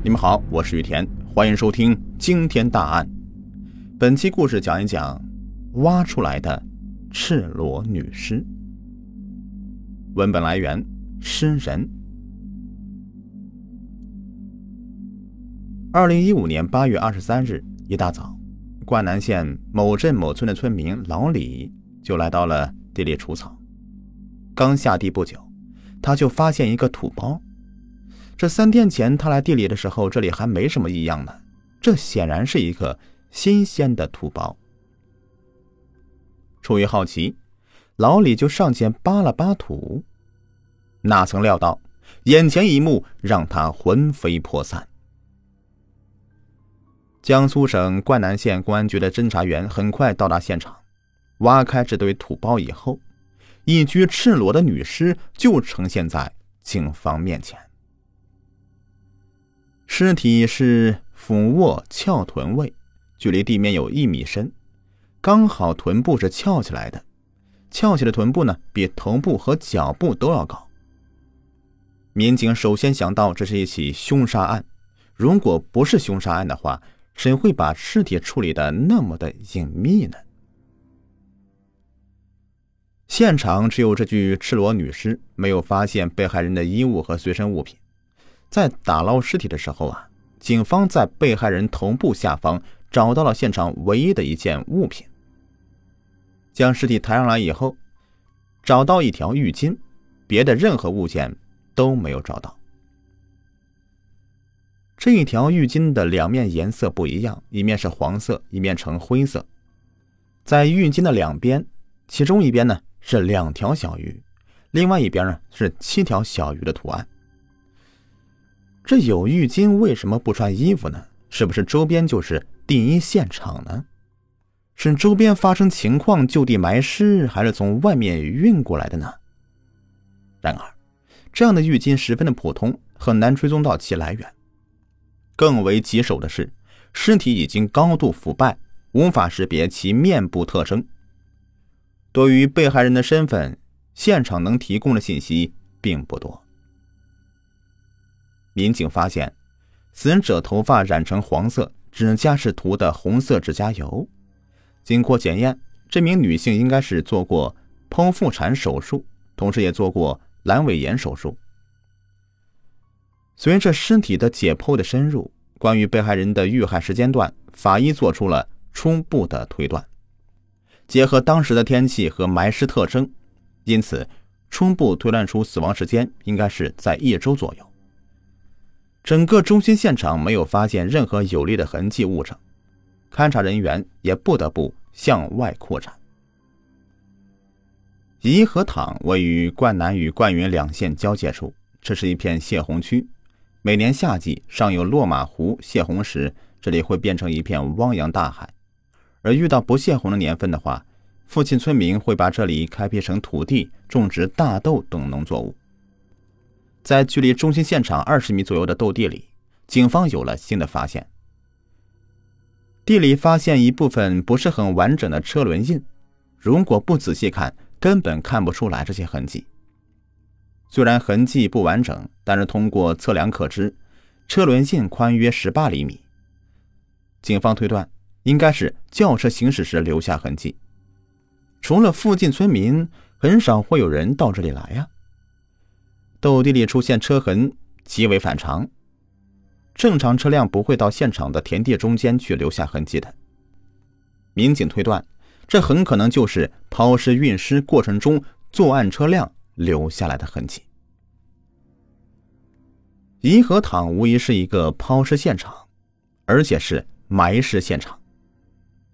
你们好，我是雨田，欢迎收听惊天大案。本期故事讲一讲挖出来的赤裸女尸。文本来源：诗人。二零一五年八月二十三日一大早，灌南县某镇某村的村民老李就来到了地里除草。刚下地不久，他就发现一个土包。这三天前他来地里的时候，这里还没什么异样呢。这显然是一个新鲜的土包。出于好奇，老李就上前扒了扒土，哪曾料到，眼前一幕让他魂飞魄散。江苏省灌南县公安局的侦查员很快到达现场，挖开这堆土包以后。一具赤裸的女尸就呈现在警方面前。尸体是俯卧翘臀位，距离地面有一米深，刚好臀部是翘起来的。翘起的臀部呢，比头部和脚部都要高。民警首先想到这是一起凶杀案。如果不是凶杀案的话，谁会把尸体处理的那么的隐秘呢？现场只有这具赤裸女尸，没有发现被害人的衣物和随身物品。在打捞尸体的时候啊，警方在被害人头部下方找到了现场唯一的一件物品。将尸体抬上来以后，找到一条浴巾，别的任何物件都没有找到。这一条浴巾的两面颜色不一样，一面是黄色，一面呈灰色。在浴巾的两边，其中一边呢。是两条小鱼，另外一边呢是七条小鱼的图案。这有浴巾为什么不穿衣服呢？是不是周边就是第一现场呢？是周边发生情况就地埋尸，还是从外面运过来的呢？然而，这样的浴巾十分的普通，很难追踪到其来源。更为棘手的是，尸体已经高度腐败，无法识别其面部特征。对于被害人的身份，现场能提供的信息并不多。民警发现，死者头发染成黄色，指甲是涂的红色指甲油。经过检验，这名女性应该是做过剖腹产手术，同时也做过阑尾炎手术。随着尸体的解剖的深入，关于被害人的遇害时间段，法医做出了初步的推断。结合当时的天气和埋尸特征，因此初步推断出死亡时间应该是在一周左右。整个中心现场没有发现任何有力的痕迹物证，勘查人员也不得不向外扩展。颐和塘位于灌南与灌云两县交界处，这是一片泄洪区。每年夏季上有落马湖泄洪时，这里会变成一片汪洋大海。而遇到不泄洪的年份的话，附近村民会把这里开辟成土地，种植大豆等农作物。在距离中心现场二十米左右的斗地里，警方有了新的发现。地里发现一部分不是很完整的车轮印，如果不仔细看，根本看不出来这些痕迹。虽然痕迹不完整，但是通过测量可知，车轮印宽约十八厘米。警方推断。应该是轿车行驶时留下痕迹。除了附近村民，很少会有人到这里来呀。斗地里出现车痕极为反常，正常车辆不会到现场的田地中间去留下痕迹的。民警推断，这很可能就是抛尸运尸过程中作案车辆留下来的痕迹。颐和塘无疑是一个抛尸现场，而且是埋尸现场。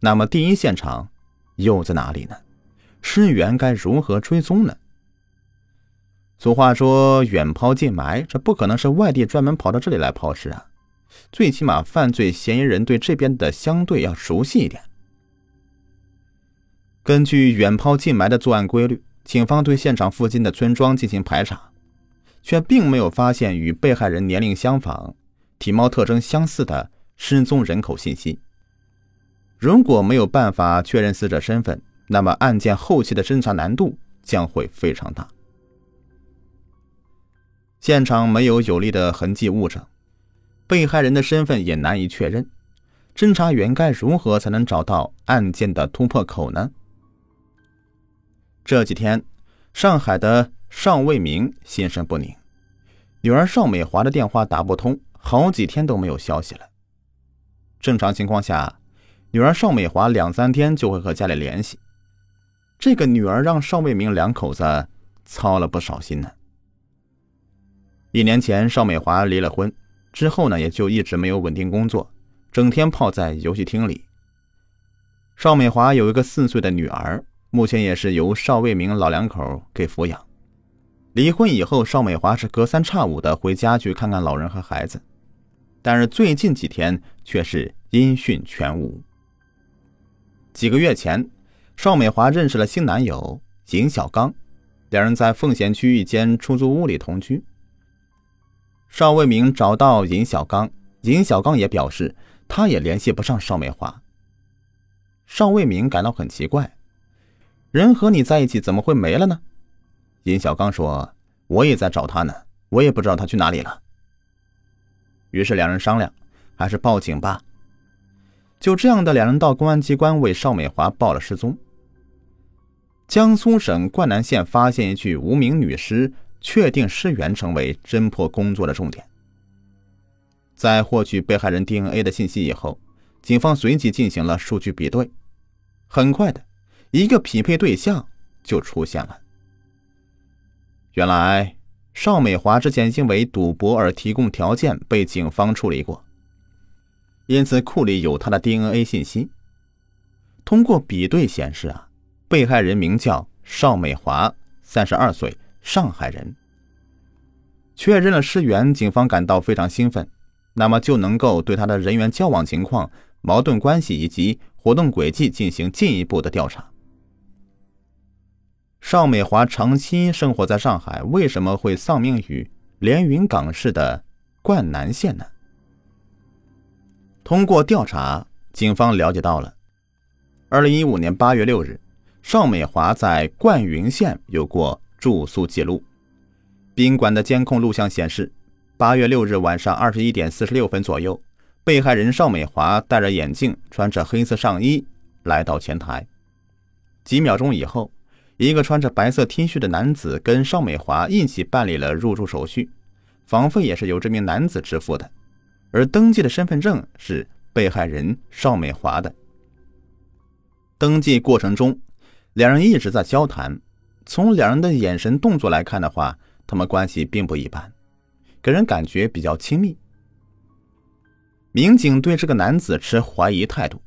那么，第一现场又在哪里呢？尸源该如何追踪呢？俗话说“远抛近埋”，这不可能是外地专门跑到这里来抛尸啊！最起码，犯罪嫌疑人对这边的相对要熟悉一点。根据远抛近埋的作案规律，警方对现场附近的村庄进行排查，却并没有发现与被害人年龄相仿、体貌特征相似的失踪人口信息。如果没有办法确认死者身份，那么案件后期的侦查难度将会非常大。现场没有有力的痕迹物证，被害人的身份也难以确认。侦查员该如何才能找到案件的突破口呢？这几天，上海的尚卫明心神不宁，女儿邵美华的电话打不通，好几天都没有消息了。正常情况下，女儿邵美华两三天就会和家里联系。这个女儿让邵卫明两口子操了不少心呢。一年前，邵美华离了婚之后呢，也就一直没有稳定工作。整天泡在游戏厅里。邵美华有一个四岁的女儿，目前也是由邵卫明老两口给抚养。离婚以后，邵美华是隔三差五的回家去看看老人和孩子，但是最近几天却是音讯全无。几个月前，邵美华认识了新男友尹小刚，两人在奉贤区一间出租屋里同居。邵卫明找到尹小刚，尹小刚也表示。他也联系不上邵美华。邵卫民感到很奇怪，人和你在一起怎么会没了呢？尹小刚说：“我也在找他呢，我也不知道他去哪里了。”于是两人商量，还是报警吧。就这样的，两人到公安机关为邵美华报了失踪。江苏省灌南县发现一具无名女尸，确定尸源成为侦破工作的重点。在获取被害人 DNA 的信息以后，警方随即进行了数据比对。很快的，一个匹配对象就出现了。原来，邵美华之前因为赌博而提供条件被警方处理过，因此库里有他的 DNA 信息。通过比对显示啊，被害人名叫邵美华，三十二岁，上海人。确认了尸源，警方感到非常兴奋。那么就能够对他的人员交往情况、矛盾关系以及活动轨迹进行进一步的调查。邵美华长期生活在上海，为什么会丧命于连云港市的灌南县呢？通过调查，警方了解到了，二零一五年八月六日，邵美华在灌云县有过住宿记录，宾馆的监控录像显示。八月六日晚上二十一点四十六分左右，被害人邵美华戴着眼镜，穿着黑色上衣来到前台。几秒钟以后，一个穿着白色 T 恤的男子跟邵美华一起办理了入住手续，房费也是由这名男子支付的，而登记的身份证是被害人邵美华的。登记过程中，两人一直在交谈，从两人的眼神动作来看的话，他们关系并不一般。给人感觉比较亲密。民警对这个男子持怀疑态度，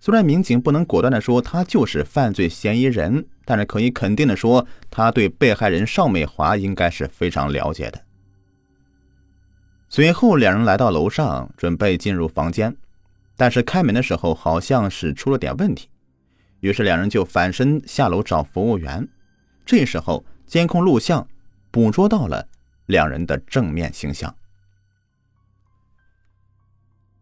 虽然民警不能果断的说他就是犯罪嫌疑人，但是可以肯定的说，他对被害人邵美华应该是非常了解的。随后，两人来到楼上，准备进入房间，但是开门的时候好像是出了点问题，于是两人就反身下楼找服务员。这时候，监控录像捕捉到了。两人的正面形象。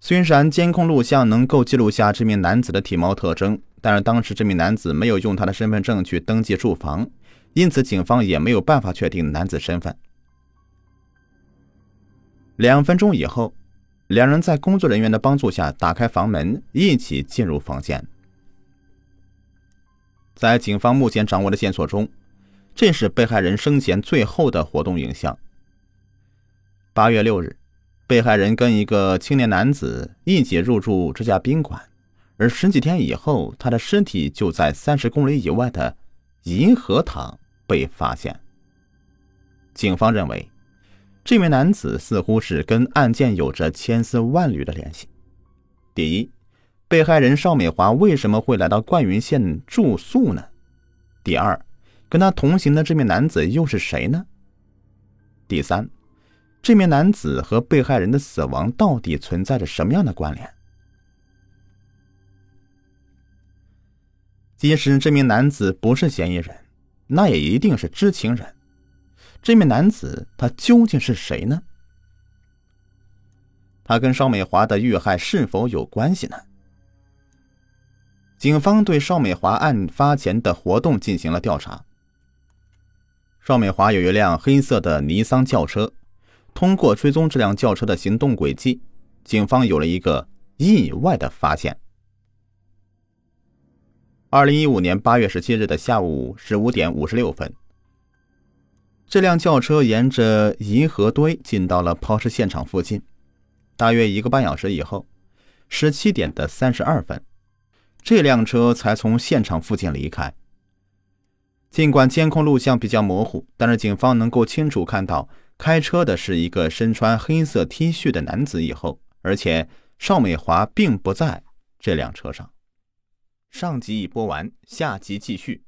虽然监控录像能够记录下这名男子的体貌特征，但是当时这名男子没有用他的身份证去登记住房，因此警方也没有办法确定男子身份。两分钟以后，两人在工作人员的帮助下打开房门，一起进入房间。在警方目前掌握的线索中，这是被害人生前最后的活动影像。八月六日，被害人跟一个青年男子一起入住这家宾馆，而十几天以后，他的尸体就在三十公里以外的银河塘被发现。警方认为，这名男子似乎是跟案件有着千丝万缕的联系。第一，被害人邵美华为什么会来到灌云县住宿呢？第二，跟他同行的这名男子又是谁呢？第三。这名男子和被害人的死亡到底存在着什么样的关联？即使这名男子不是嫌疑人，那也一定是知情人。这名男子他究竟是谁呢？他跟邵美华的遇害是否有关系呢？警方对邵美华案发前的活动进行了调查。邵美华有一辆黑色的尼桑轿车。通过追踪这辆轿车的行动轨迹，警方有了一个意外的发现。二零一五年八月十七日的下午十五点五十六分，这辆轿车沿着银河堆进到了抛尸现场附近。大约一个半小时以后，十七点的三十二分，这辆车才从现场附近离开。尽管监控录像比较模糊，但是警方能够清楚看到开车的是一个身穿黑色 T 恤的男子。以后，而且邵美华并不在这辆车上。上集已播完，下集继续。